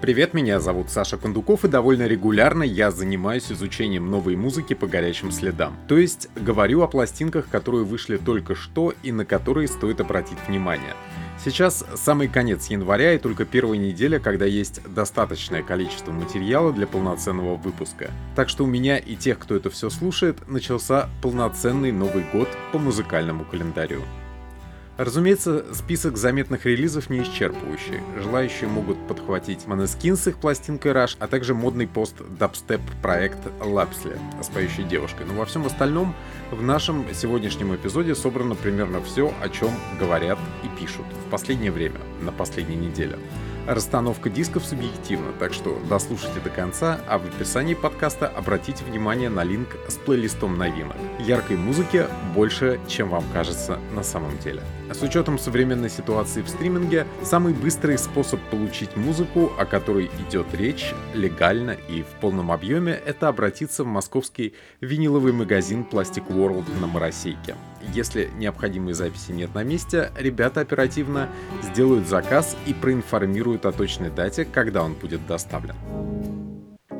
Привет, меня зовут Саша Кондуков, и довольно регулярно я занимаюсь изучением новой музыки по горячим следам. То есть говорю о пластинках, которые вышли только что и на которые стоит обратить внимание. Сейчас самый конец января и только первая неделя, когда есть достаточное количество материала для полноценного выпуска. Так что у меня и тех, кто это все слушает, начался полноценный Новый год по музыкальному календарю. Разумеется, список заметных релизов не исчерпывающий. Желающие могут подхватить Måneskin с их пластинкой Rush, а также модный пост дабстеп проект Lapsley с поющей девушкой. Но во всем остальном в нашем сегодняшнем эпизоде собрано примерно все, о чем говорят и пишут в последнее время, на последней неделе. Расстановка дисков субъективна, так что дослушайте до конца, а в описании подкаста обратите внимание на линк с плейлистом новинок. Яркой музыки больше, чем вам кажется на самом деле. С учетом современной ситуации в стриминге, самый быстрый способ получить музыку, о которой идет речь, легально и в полном объеме, это обратиться в московский виниловый магазин Plastic World на Моросейке. Если необходимой записи нет на месте, ребята оперативно сделают заказ и проинформируют о точной дате, когда он будет доставлен.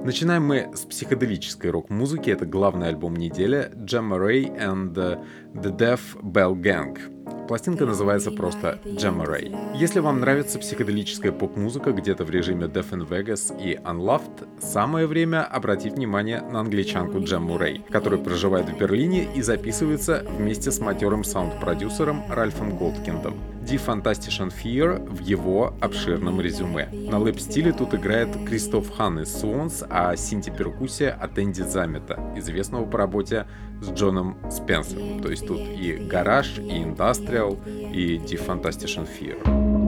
Начинаем мы с психоделической рок-музыки. Это главный альбом недели Gemma Ray and The Deaf Bell Gang. Пластинка называется просто Gemma Ray. Если вам нравится психоделическая поп-музыка где-то в режиме Death in Vegas и Unloved, самое время обратить внимание на англичанку Джемму Рэй, которая проживает в Берлине и записывается вместе с матерым саунд-продюсером Ральфом Голдкиндом. Die Fantastischen Fear в его обширном резюме. На лэп-стиле тут играет Кристоф Хан из Swans, а синти-перкуссия от Энди Замета, известного по работе с Джоном Спенсером. То есть тут и гараж, и индастриал, и Die Fantastischen Fear.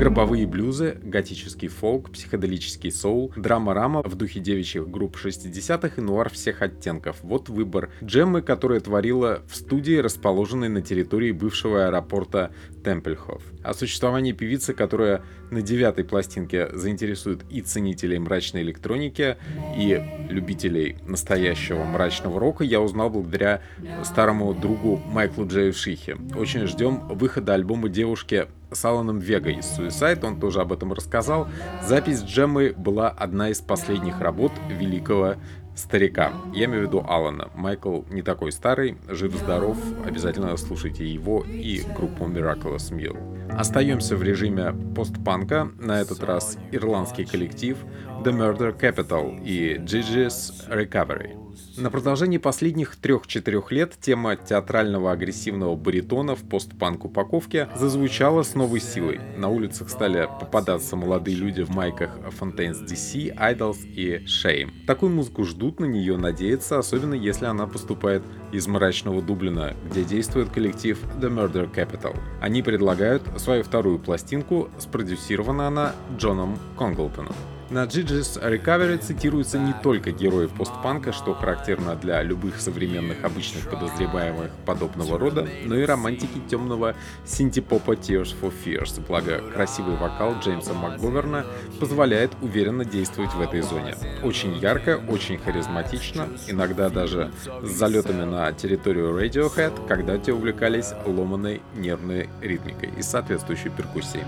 Гробовые блюзы, готический фолк, психоделический соул, драма-рама в духе девичьих групп 60-х и нуар всех оттенков. Вот выбор джеммы, которая творила в студии, расположенной на территории бывшего аэропорта Темпельхоф. О существовании певицы, которая на девятой пластинке заинтересует и ценителей мрачной электроники, и любителей настоящего мрачного рока, я узнал благодаря старому другу Майклу Джею Шихе. Очень ждем выхода альбома девушки с Аланом Вега из Suicide, он тоже об этом рассказал. Запись Джеммы была одна из последних работ великого старика. Я имею в виду Алана. Майкл не такой старый, жив-здоров, обязательно слушайте его и группу Miraculous Mill. Остаемся в режиме постпанка, на этот раз ирландский коллектив The Murder Capital и Gigi's Recovery. На продолжении последних трех-четырех лет тема театрального агрессивного баритона в постпанк упаковке зазвучала с новой силой. На улицах стали попадаться молодые люди в майках Fontaines DC, Idols и Shame. Такую музыку ждут, на нее надеяться, особенно если она поступает из мрачного Дублина, где действует коллектив The Murder Capital. Они предлагают свою вторую пластинку, спродюсирована она Джоном Конглтоном. На Gigi's Recovery цитируются не только герои постпанка, что характерно для любых современных обычных подозреваемых подобного рода, но и романтики темного синтепопа Tears for Fears, благо красивый вокал Джеймса МакГоверна позволяет уверенно действовать в этой зоне. Очень ярко, очень харизматично, иногда даже с залетами на территорию Radiohead, когда те увлекались ломаной нервной ритмикой и соответствующей перкуссией.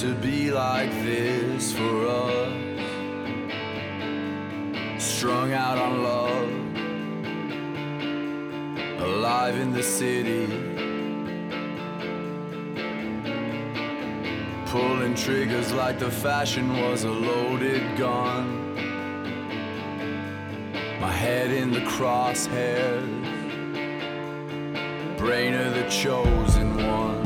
To be like this for us. Strung out on love, alive in the city. Pulling triggers like the fashion was a loaded gun. My head in the crosshairs, brain of the chosen one.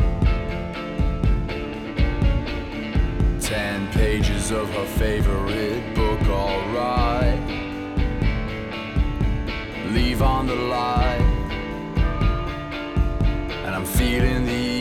Pages of her favorite book, alright. Leave on the light, and I'm feeling the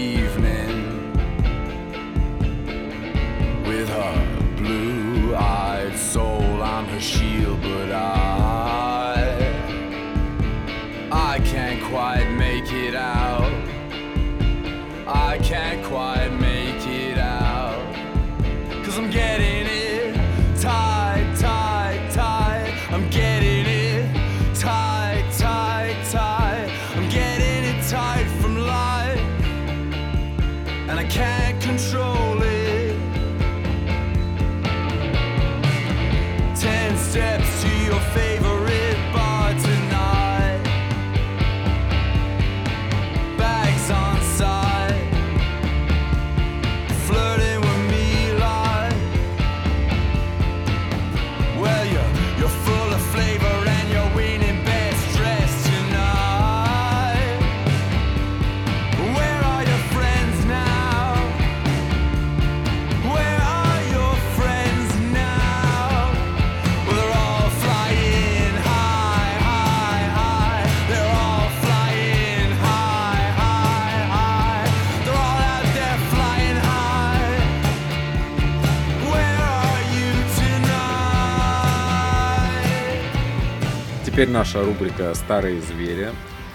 Теперь наша рубрика «Старые звери».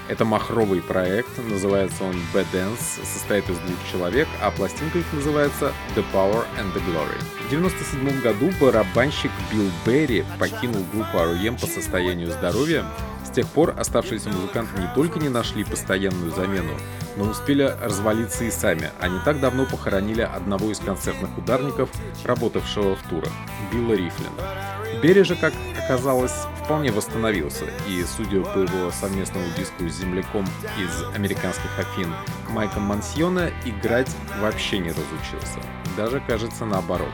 Это махровый проект, называется он Bad Dance, состоит из двух человек, а пластинка их называется The Power and the Glory. В 1997 году барабанщик Билл Берри покинул группу R.E.M. по состоянию здоровья. С тех пор оставшиеся музыканты не только не нашли постоянную замену, но успели развалиться и сами. Они так давно похоронили одного из концертных ударников, работавшего в турах, Билла Рифлина. Берри же, как оказалось, вполне восстановился, и, судя по его совместному диску с земляком из американских Афин Майком Мансьона, играть вообще не разучился. Даже, кажется, наоборот.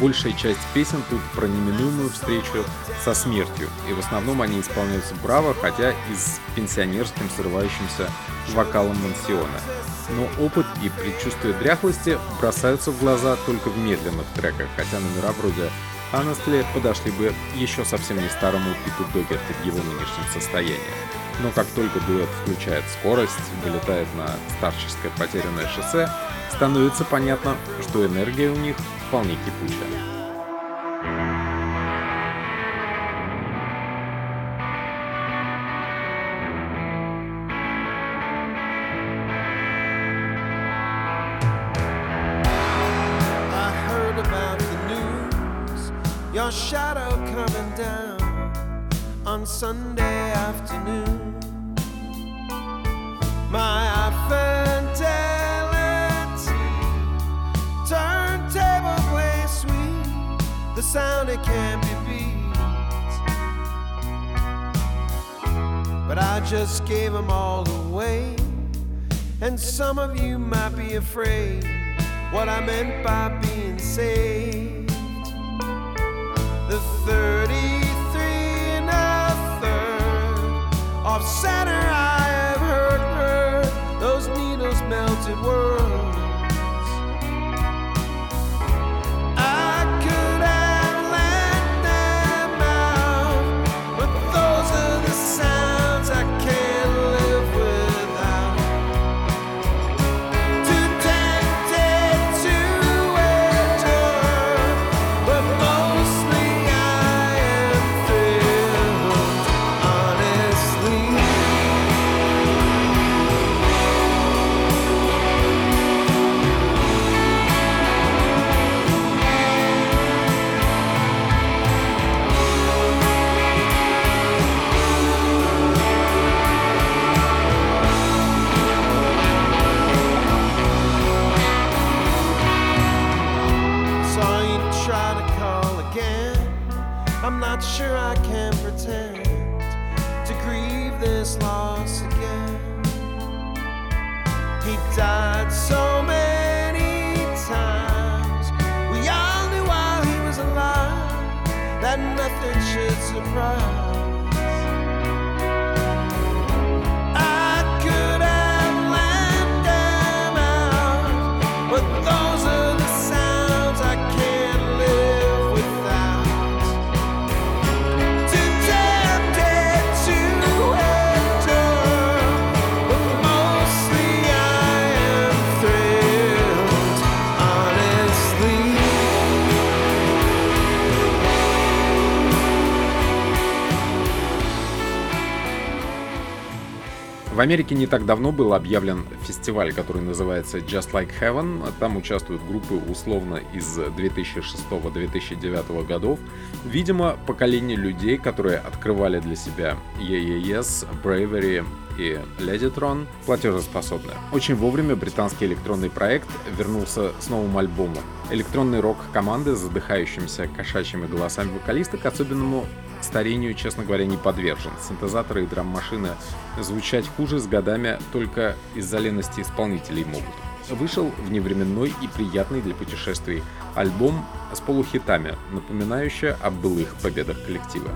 Большая часть песен тут про неминуемую встречу со смертью, и в основном они исполняются браво, хотя и с пенсионерским срывающимся вокалом Мансиона. Но опыт и предчувствие дряхлости бросаются в глаза только в медленных треках, хотя номера вроде Honestly подошли бы еще совсем не старому Питу Догерти в его нынешнем состоянии. Но как только дуэт включает скорость, вылетает на старческое потерянное шоссе, становится понятно, что энергия у них вполне кипучая. Sunday afternoon. My fidelity turntable play sweet, the sound it can't be beat. But I just gave them all away, and some of you might be afraid what I meant by being saved nothing should surprise. Америке не так давно был объявлен фестиваль, который называется Just Like Heaven. Там участвуют группы условно из 2006-2009 годов. Видимо, поколение людей, которые открывали для себя EES, Bravery и Ladytron платежеспособны. Очень вовремя британский электронный проект вернулся с новым альбомом. Электронный рок команды с задыхающимися кошачьими голосами вокалисток особенному старению, честно говоря, не подвержен. Синтезаторы и драм-машины звучать хуже с годами только из-за лености исполнителей могут. Вышел вневременной и приятный для путешествий альбом с полухитами, напоминающий о былых победах коллектива.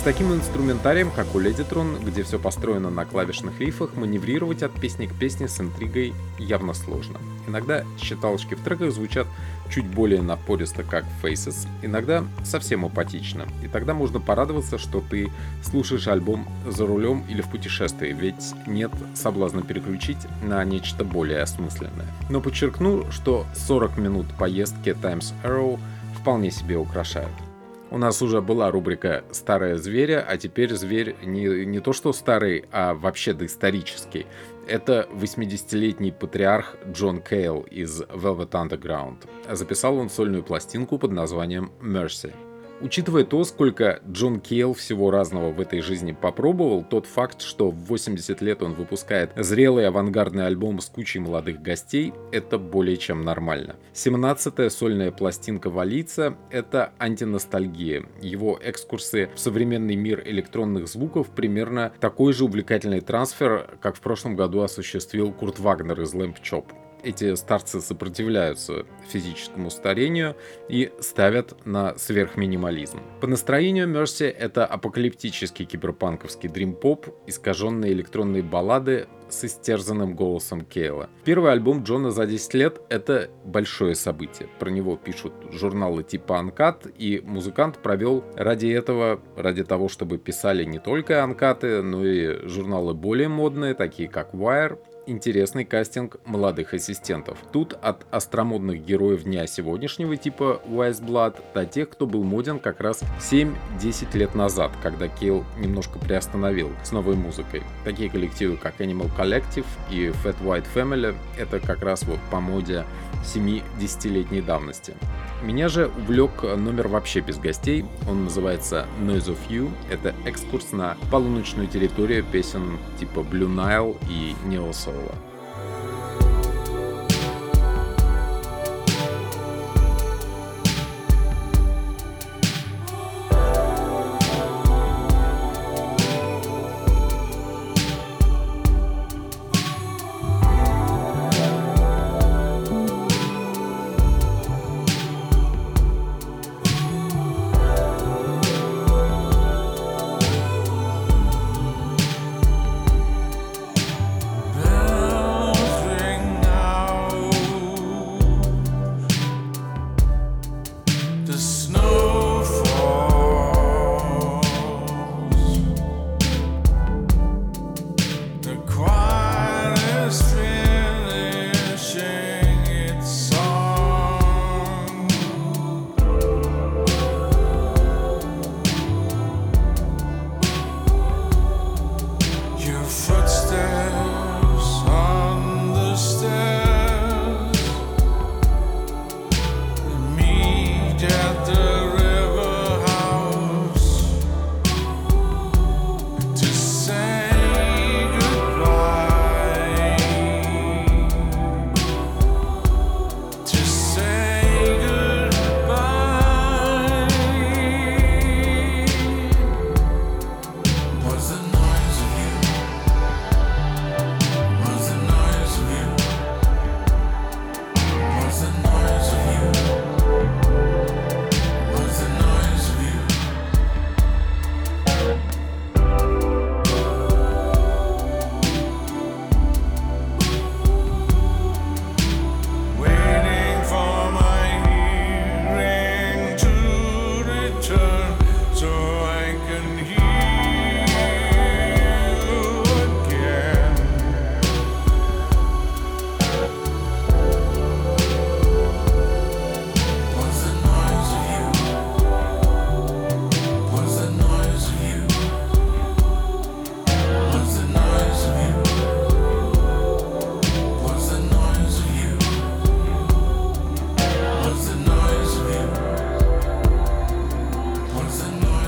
С таким инструментарием, как у Ледитрон, где все построено на клавишных лифах, маневрировать от песни к песне с интригой явно сложно. Иногда считалочки в треках звучат чуть более напористо, как Faces, иногда совсем апатично. И тогда можно порадоваться, что ты слушаешь альбом за рулем или в путешествии, ведь нет соблазна переключить на нечто более осмысленное. Но подчеркну, что 40 минут поездки Times Arrow вполне себе украшают. У нас уже была рубрика «Старая зверя», а теперь зверь не, не то что старый, а вообще доисторический. Это 80-летний патриарх Джон Кейл из Velvet Underground. Записал он сольную пластинку под названием «Mercy». Учитывая то, сколько Джон Кейл всего разного в этой жизни попробовал, тот факт, что в 80 лет он выпускает зрелый авангардный альбом с кучей молодых гостей, это более чем нормально. 17-я сольная пластинка Валица — это антиностальгия. Его экскурсы в современный мир электронных звуков примерно такой же увлекательный трансфер, как в прошлом году осуществил Курт Вагнер из Lamp Chop эти старцы сопротивляются физическому старению и ставят на сверхминимализм. По настроению Мерси это апокалиптический киберпанковский дрим-поп, искаженные электронные баллады с истерзанным голосом Кейла. Первый альбом Джона за 10 лет — это большое событие. Про него пишут журналы типа Анкат, и музыкант провел ради этого, ради того, чтобы писали не только Анкаты, но и журналы более модные, такие как Wire, интересный кастинг молодых ассистентов. Тут от остромодных героев дня сегодняшнего типа Wise Blood до тех, кто был моден как раз 7-10 лет назад, когда Кейл немножко приостановил с новой музыкой. Такие коллективы, как Animal Collective и Fat White Family, это как раз вот по моде 7-10-летней давности. Меня же увлек номер вообще без гостей. Он называется Noise of You. Это экскурс на полуночную территорию песен типа Blue Nile и Neo Soul. eyvallah.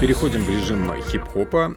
Переходим в режим хип-хопа.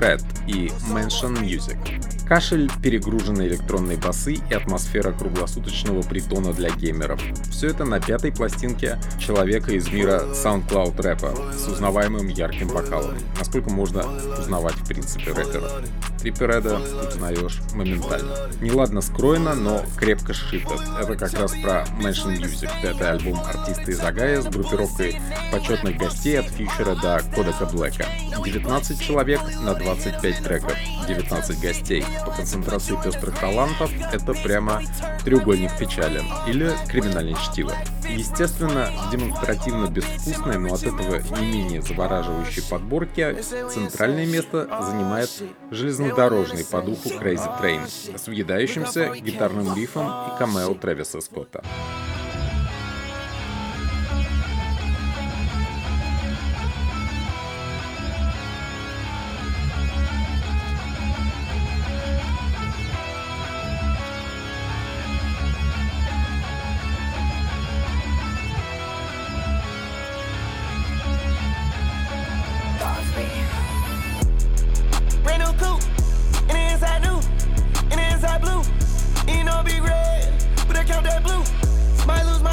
Red и Mansion Music. Кашель, перегруженные электронные басы и атмосфера круглосуточного притона для геймеров. Все это на пятой пластинке человека из мира SoundCloud рэпа с узнаваемым ярким вокалом. Насколько можно узнавать в принципе рэпера. Триппереда узнаешь моментально. Неладно скроено, но крепко сшито. Это как раз про Mansion Music. Это альбом артиста из Агая с группировкой почетных гостей от Фьючера до Кодека Блэка. 19 человек на 25 треков. 19 гостей по концентрации пестрых талантов это прямо треугольник печали или криминальное чтиво. Естественно, демонстративно безвкусной, но от этого не менее завораживающей подборки центральное место занимает железнодорожный по духу Crazy Train с въедающимся гитарным рифом и камео Трэвиса Скотта.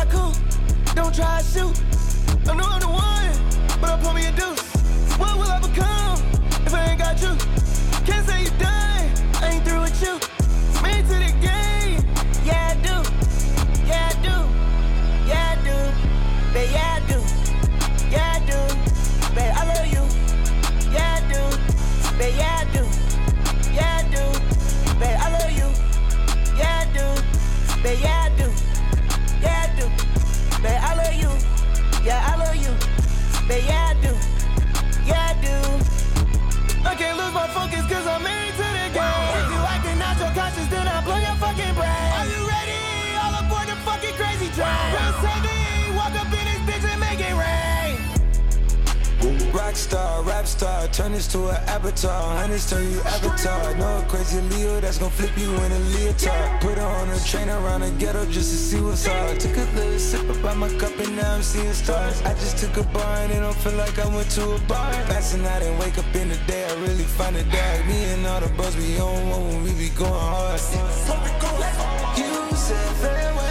try don't try to shoot. I know I'm the one, but I pull me a deuce. What will I become if I ain't got you? Star, rap star, turn this to an avatar. Hunters turn you avatar. Know a crazy Leo that's gonna flip you in a leotard. Put her on a train around the ghetto just to see what's hard. Took a little sip about my cup and now I'm seeing stars. I just took a bar and it don't feel like I went to a bar. Passing out and wake up in the day, I really find it dark. Me and all the bros we on one when we be going hard. You said farewell.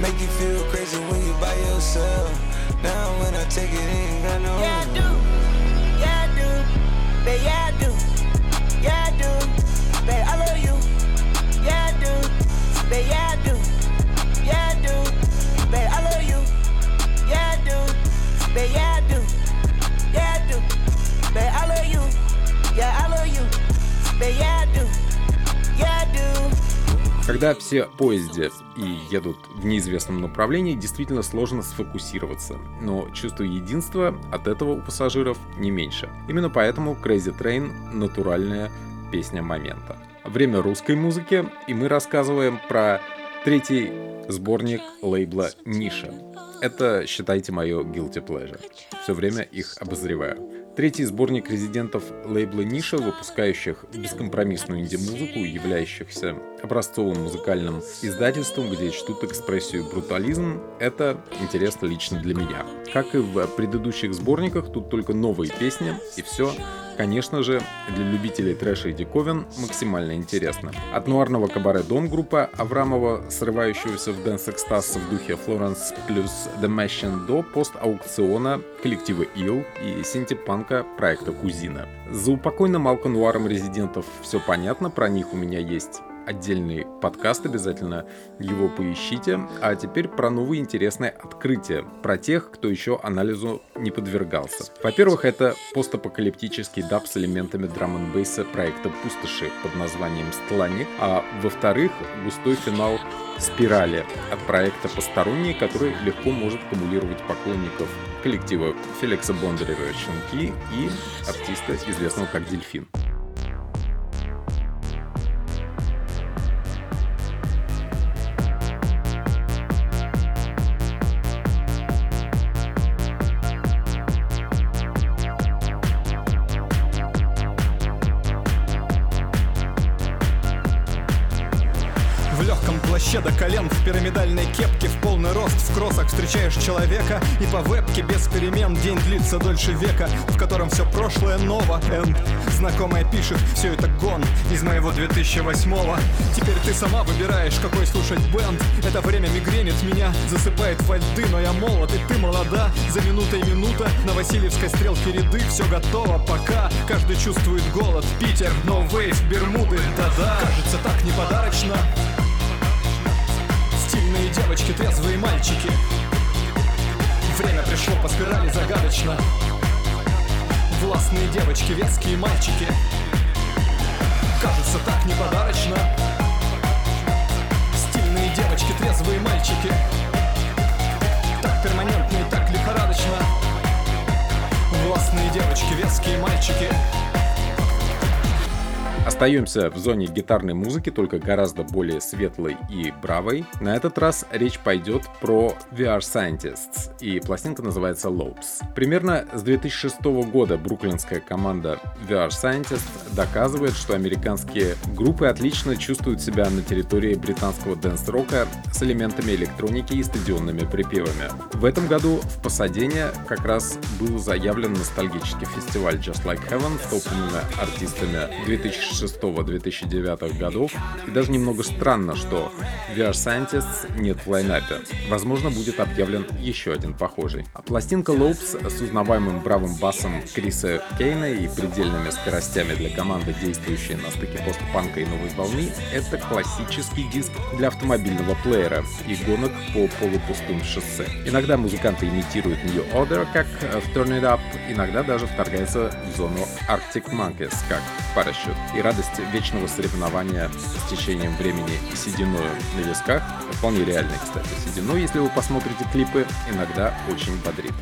Make you feel crazy when you by yourself. Now when I take it, ain't got no. Yeah, I do. Yeah, I do. Babe, yeah, I do. Yeah, I do. Babe, I love you. Yeah, I do. Babe, yeah, I do. Yeah, I do. Babe, I love you. Yeah, I do. Babe, yeah, I do. Yeah, I do. Babe, I love you. Yeah, I love you. Babe, yeah, I do. Yeah, I do. Когда все в поезде и едут в неизвестном направлении, действительно сложно сфокусироваться, но чувство единства от этого у пассажиров не меньше. Именно поэтому Crazy Train — натуральная песня момента. Время русской музыки, и мы рассказываем про третий сборник лейбла «Ниша». Это, считайте, мое guilty pleasure. Все время их обозреваю. Третий сборник резидентов лейбла «Ниша», выпускающих бескомпромиссную инди-музыку являющихся образцовым музыкальным издательством, где чтут экспрессию брутализм, это интересно лично для меня. Как и в предыдущих сборниках, тут только новые песни, и все конечно же, для любителей трэша и диковин максимально интересно. От нуарного кабаре Дон группа Аврамова, срывающегося в dance-экстаз в духе Флоренс плюс The Machine до пост-аукциона коллектива Ил и синти-панка проекта Кузина. За упокойным алконуаром резидентов все понятно, про них у меня есть отдельный подкаст, обязательно его поищите. А теперь про новые интересные открытия, про тех, кто еще анализу не подвергался. Во-первых, это постапокалиптический даб с элементами драм н бейса проекта Пустоши под названием Стлани, а во-вторых, густой финал «Спирали» от проекта «Посторонние», который легко может кумулировать поклонников коллектива Феликса Бондарева «Щенки» и артиста, известного как «Дельфин». В легком плаще до колен, в пирамидальной кепке В полный рост, в кроссах встречаешь человека И по вебке без перемен день длится дольше века В котором все прошлое ново Энд знакомая пишет, все это гон Из моего 2008-го Теперь ты сама выбираешь, какой слушать бенд Это время мигренит меня, засыпает во льды Но я молод, и ты молода. За минутой минута на Васильевской стрелке ряды Все готово, пока каждый чувствует голод. Питер, no wave, Бермуды, да-да. Кажется так неподарочно Девочки, трезвые мальчики. Время пришло по спирали загадочно. Властные девочки, веские мальчики. Кажется так неподарочно Стильные девочки, трезвые мальчики. Так перманентно и так лихорадочно. Властные девочки, веские мальчики Остаемся в зоне гитарной музыки, только гораздо более светлой и бравой. На этот раз речь пойдет про VR Scientists, и пластинка называется Lopes. Примерно с 2006 года бруклинская команда VR Scientists доказывает, что американские группы отлично чувствуют себя на территории британского дэнс-рока с элементами электроники и стадионными припевами. В этом году в Пасадене как раз был заявлен ностальгический фестиваль Just Like Heaven с топовыми артистами 2006-2009 годов. И даже немного странно, что VR Scientists нет в лайнапе. Возможно, будет объявлен еще один похожий. А пластинка Lopes с узнаваемым бравым басом Криса Кейна и предельными скоростями для команды, действующей на стыке постпанка и новой волны, это классический диск для автомобильного плеера и гонок по полупустым шоссе. Иногда музыканты имитируют New Order, как в Turn It Up, иногда даже вторгаются в зону Arctic Monkeys, как Parachute. И радость вечного соревнования с течением времени и сединою на висках, вполне реальной, кстати, сединой, если вы посмотрите клипы, иногда очень бодрит.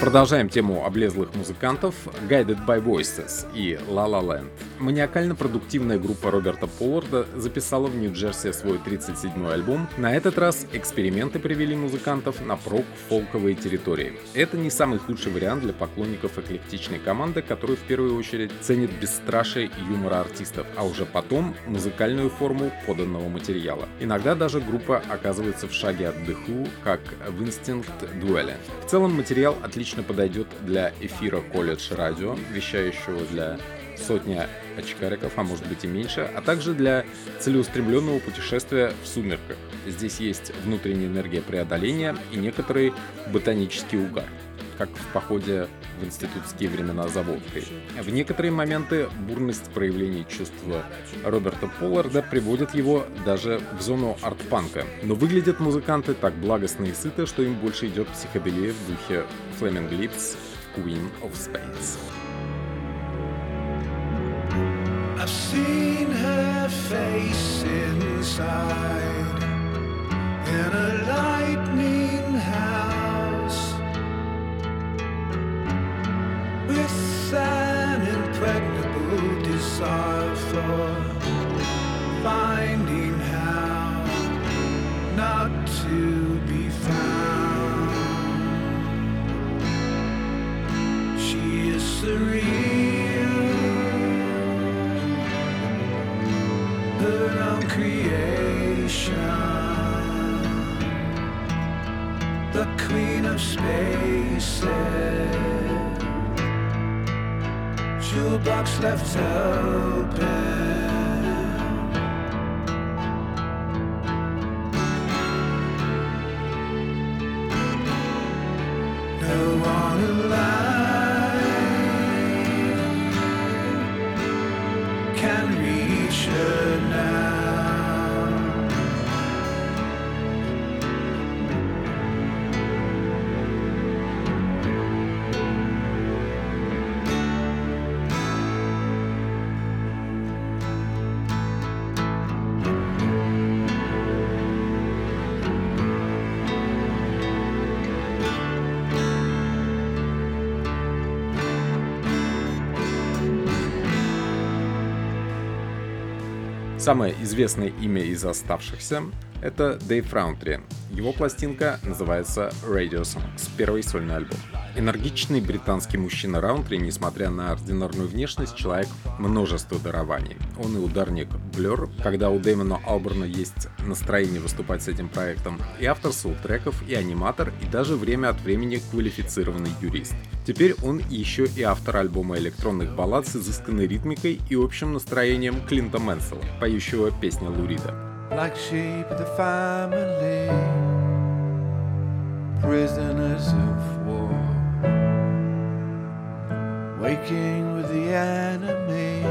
Продолжаем тему облезлых музыкантов Guided by Voices и La La Land. Маниакально-продуктивная группа Роберта Полларда записала в Нью-Джерси свой 37-й альбом. На этот раз эксперименты привели музыкантов на прок-фолковые территории. Это не самый худший вариант для поклонников эклектичной команды, которые в первую очередь ценят бесстрашие и юмора артистов, а уже потом музыкальную форму поданного материала. Иногда даже группа оказывается в шаге от Who, как в Instinct Duel. В целом материал отлично подойдет для эфира колледж радио, вещающего для сотни очкариков, а может быть и меньше, а также для целеустремленного путешествия в сумерках. Здесь есть внутренняя энергия преодоления и некоторый ботанический угар как в походе в институтские времена за водкой. В некоторые моменты бурность проявлений чувства Роберта Полларда приводит его даже в зону арт-панка. Но выглядят музыканты так благостно и сыто, что им больше идет психоделия в духе Flaming Lips Queen of Spades. I've seen her face inside Самое известное имя из оставшихся — это Дэйв Раунтри. Его пластинка называется Radio Songs, первый сольный альбом. Энергичный британский мужчина Раунтри, несмотря на ординарную внешность, человек множество дарований. Он и ударник Blur, когда у Дэймона Алберна есть настроение выступать с этим проектом, и автор треков, и аниматор, и даже время от времени квалифицированный юрист. Теперь он еще и автор альбома электронных баллад с изысканной ритмикой и общим настроением Клинта Мэнсела, поющего песня Лурида. Like sheep the family, prisoners of waking with the enemy,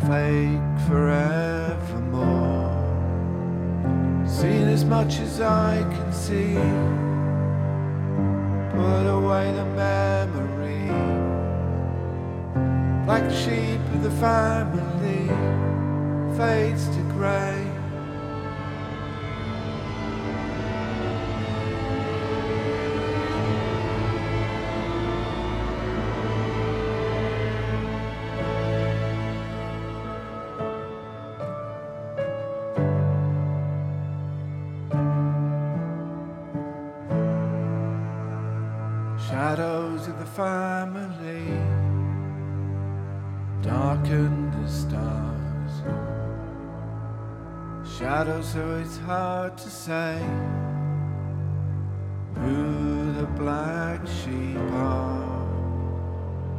fake forevermore. Seen as much as I can see, put away the memory, like the sheep of the family. Fades to so it's hard to say who the black sheep are.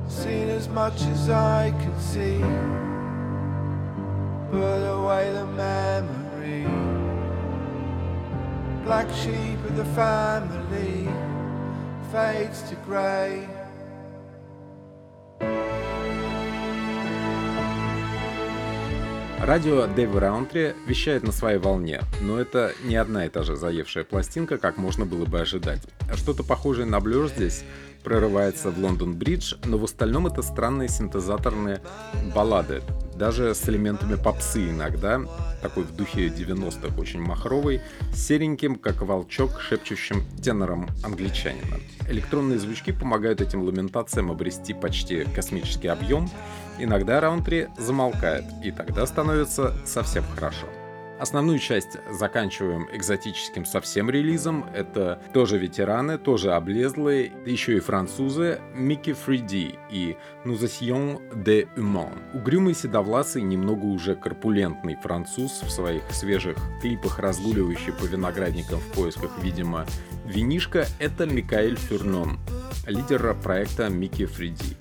Seen as much as I can see, put away the memory. Black sheep of the family fades to grey. Радио Дэви Раунтри вещает на своей волне, но это не одна и та же заевшая пластинка, как можно было бы ожидать. Что-то похожее на Blur здесь прорывается в Лондон-Бридж, но в остальном это странные синтезаторные баллады, даже с элементами попсы иногда, такой в духе 90-х, очень махровый, сереньким, как волчок, шепчущим тенором англичанина. Электронные звучки помогают этим ламентациям обрести почти космический объем, иногда раунтри замолкает, и тогда становится совсем хорошо. Основную часть заканчиваем экзотическим совсем релизом. Это тоже ветераны, тоже облезлые, еще и французы Микки Фриди и Нузасьон де Humain. Угрюмый седовласый, немного уже корпулентный француз в своих свежих клипах, разгуливающий по виноградникам в поисках, видимо, винишка, это Микаэль Фюрнон, лидер проекта Микки Фриди.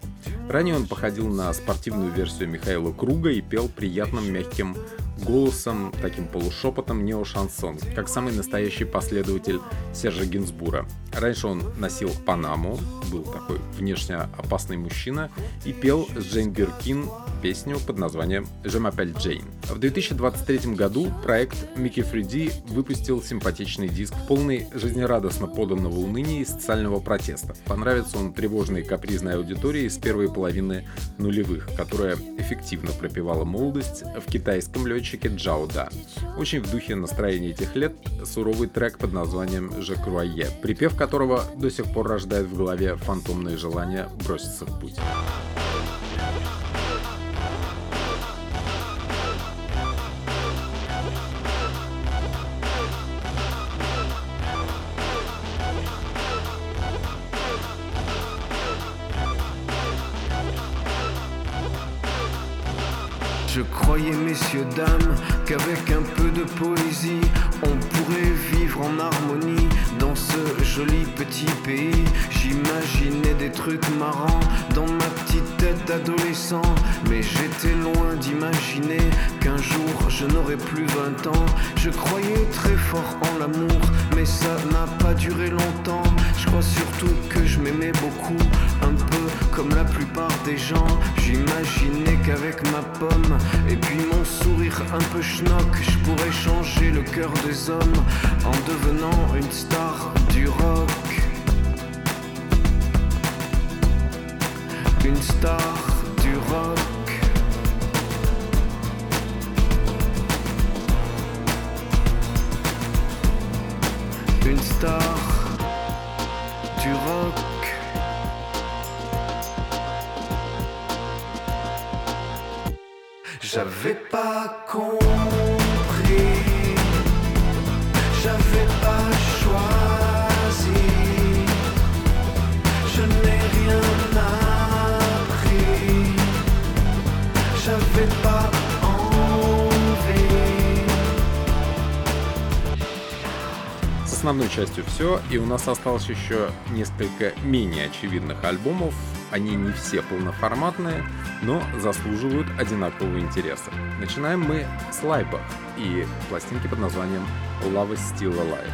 Ранее он походил на спортивную версию Михаила Круга и пел приятным мягким голосом, таким полушепотом нео-шансон, как самый настоящий последователь Сержа Гинсбура. Раньше он носил панаму, был такой внешне опасный мужчина и пел с Джейн Биркин песню под названием «Je m'appelle Jane». В 2023 году проект Микки Фриди выпустил симпатичный диск, полный жизнерадостно поданного уныния и социального протеста. Понравится он тревожной и капризной аудитории с первой половины нулевых, которая эффективно пропевала молодость в китайском летчике Джао Да. Очень в духе настроения этих лет суровый трек под названием «Je croyais», припев которого до сих пор рождает в голове фантомное желание броситься в путь. Qu'avec un peu de poésie, on pourrait vivre en harmonie dans ce joli petit pays. J'imaginais des trucs marrants dans ma petite tête d'adolescent, mais j'étais loin d'imaginer qu'un jour je n'aurais plus 20 ans. Je croyais très fort en l'amour, mais ça n'a pas duré longtemps. Je crois surtout que je m'aimais beaucoup, un peu comme la plupart des gens. J'imaginais qu'avec ma pomme et puis mon sourire un peu schnock, je pourrais changer le cœur des hommes en devenant une star du rock. Une star du rock. Une star du rock. J'avais pas compris, j'avais pas choisi, je n'ai rien appris, j'avais pas envie. С основной частью все, и у нас осталось еще несколько менее очевидных альбомов. Они не все полноформатные, но заслуживают одинакового интереса. Начинаем мы с Лайба и пластинки под названием Love is Still Alive.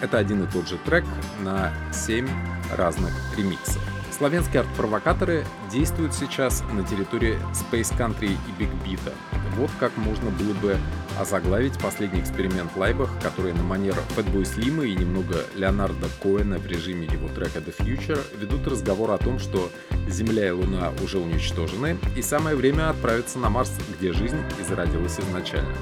Это один и тот же трек на 7 разных ремиксов. Славянские арт-провокаторы действуют сейчас на территории Space Country и Big Beat. Вот как можно было бы озаглавить последний эксперимент Лайбах, который на манер Fatboy Slim и немного Леонарда Коэна в режиме его трека The Future ведут разговор о том, что Земля и Луна уже уничтожены, и самое время отправиться на Марс, где жизнь и зародилась изначально.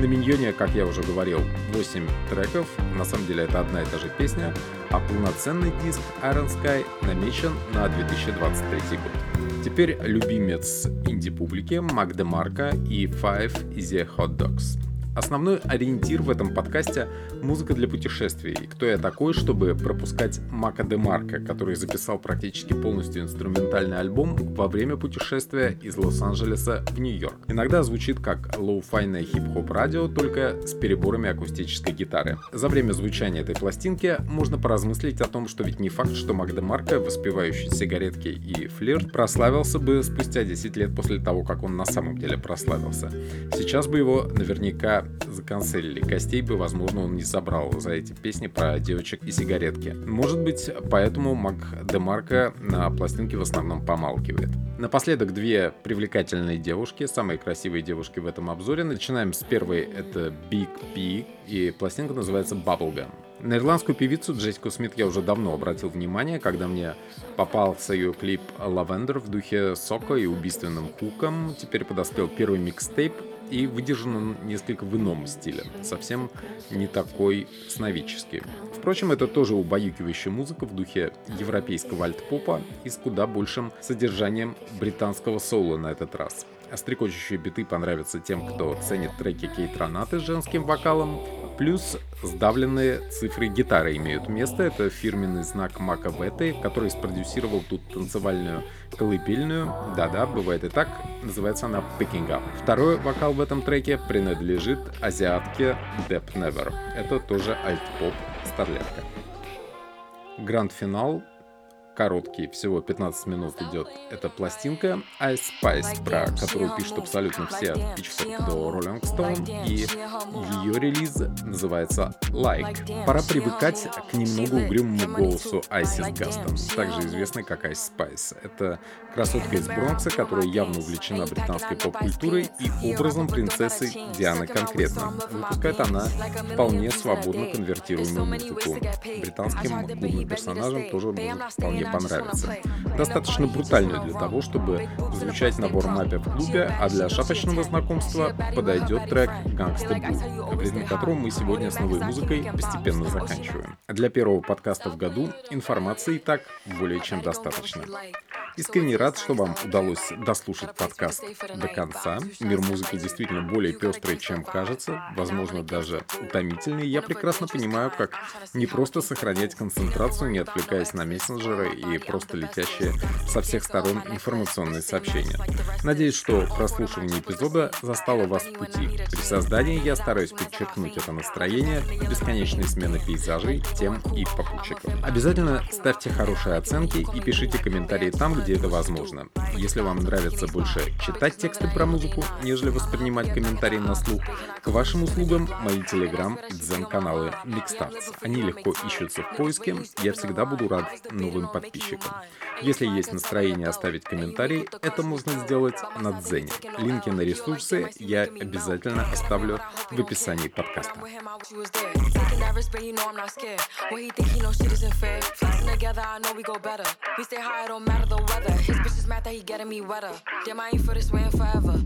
На Миньоне, как я уже говорил, 8 треков, на самом деле это одна и та же песня, а полноценный диск Iron Sky намечен на 2023 год. Теперь любимец инди-публики Мак Демарко и Five Easy Hot Dogs. Основной ориентир в этом подкасте — музыка для путешествий. Кто я такой, чтобы пропускать Мака де Марко, который записал практически полностью инструментальный альбом во время путешествия из Лос-Анджелеса в Нью-Йорк. Иногда звучит как лоу-файное хип-хоп радио, только с переборами акустической гитары. За время звучания этой пластинки можно поразмыслить о том, что ведь не факт, что Мак де Марко, воспевающий сигаретки и флирт, прославился бы спустя 10 лет после того, как он на самом деле прославился. Сейчас бы его наверняка заканцелили. Гостей бы, возможно, он не собрал за эти песни про девочек и сигаретки. Может быть, поэтому Мак де Марко на пластинке в основном помалкивает. Напоследок две привлекательные девушки, самые красивые девушки в этом обзоре. Начинаем с первой, это Big P, и пластинка называется Bubblegum. На ирландскую певицу Джессику Смит я уже давно обратил внимание, когда мне попался ее клип «Lavender» в духе сока и убийственным хуком. Теперь подоспел первый микстейп, и выдержан несколько в ином стиле, совсем не такой сновидческий. Впрочем, это тоже убаюкивающая музыка в духе европейского альт-попа и с куда большим содержанием британского соло на этот раз. Стрекочущие биты понравятся тем, кто ценит треки Кейт Ранаты с женским вокалом, Плюс сдавленные цифры гитары имеют место. Это фирменный знак Мака Веты, который спродюсировал тут танцевальную колыбельную. Да-да, бывает и так. Называется она Picking Up. Второй вокал в этом треке принадлежит азиатке Depp Never. Это тоже альт-поп старлетка. Гранд-финал короткий, всего 15 минут идет эта пластинка Ice Spice, про которую пишут абсолютно все от Pitchfork до Rolling Stone, и ее релиз называется Like. Пора привыкать к немного угрюмому голосу Айсис Гастон, также известной как Ice Spice. Это красотка из Бронкса, которая явно увлечена британской поп-культурой и образом принцессы Дианы конкретно. Выпускает она вполне свободно конвертируемую музыку. Британским клубным персонажам тоже может вполне понравится. Достаточно брутальную для того, чтобы звучать на вормапе в клубе, а для шапочного знакомства подойдет трек «Gangsta Blue», в ритме которого мы сегодня с новой музыкой постепенно заканчиваем. Для первого подкаста в году информации и так более чем достаточно. Искренне рад, что вам удалось дослушать подкаст до конца. Мир музыки действительно более пестрый, чем кажется, возможно, даже утомительный. Я прекрасно понимаю, как не просто сохранять концентрацию, не отвлекаясь на мессенджеры и просто летящие со всех сторон информационные сообщения. Надеюсь, что прослушивание эпизода застало вас в пути. При создании я стараюсь подчеркнуть это настроение, бесконечной смены пейзажей, тем и попутчиков. Обязательно ставьте хорошие оценки и пишите комментарии там, где это возможно. Если вам нравится больше читать тексты про музыку, нежели воспринимать комментарии на слух, к вашим услугам мои телеграм дзен-каналы Mixstarts. Они легко ищутся в поиске, я всегда буду рад новым подписчикам. Если есть настроение оставить комментарий, это можно сделать на Дзене. Линки на ресурсы я обязательно оставлю в описании подкаста. His bitches mad that he getting me wetter. Damn, I ain't for this waiting forever.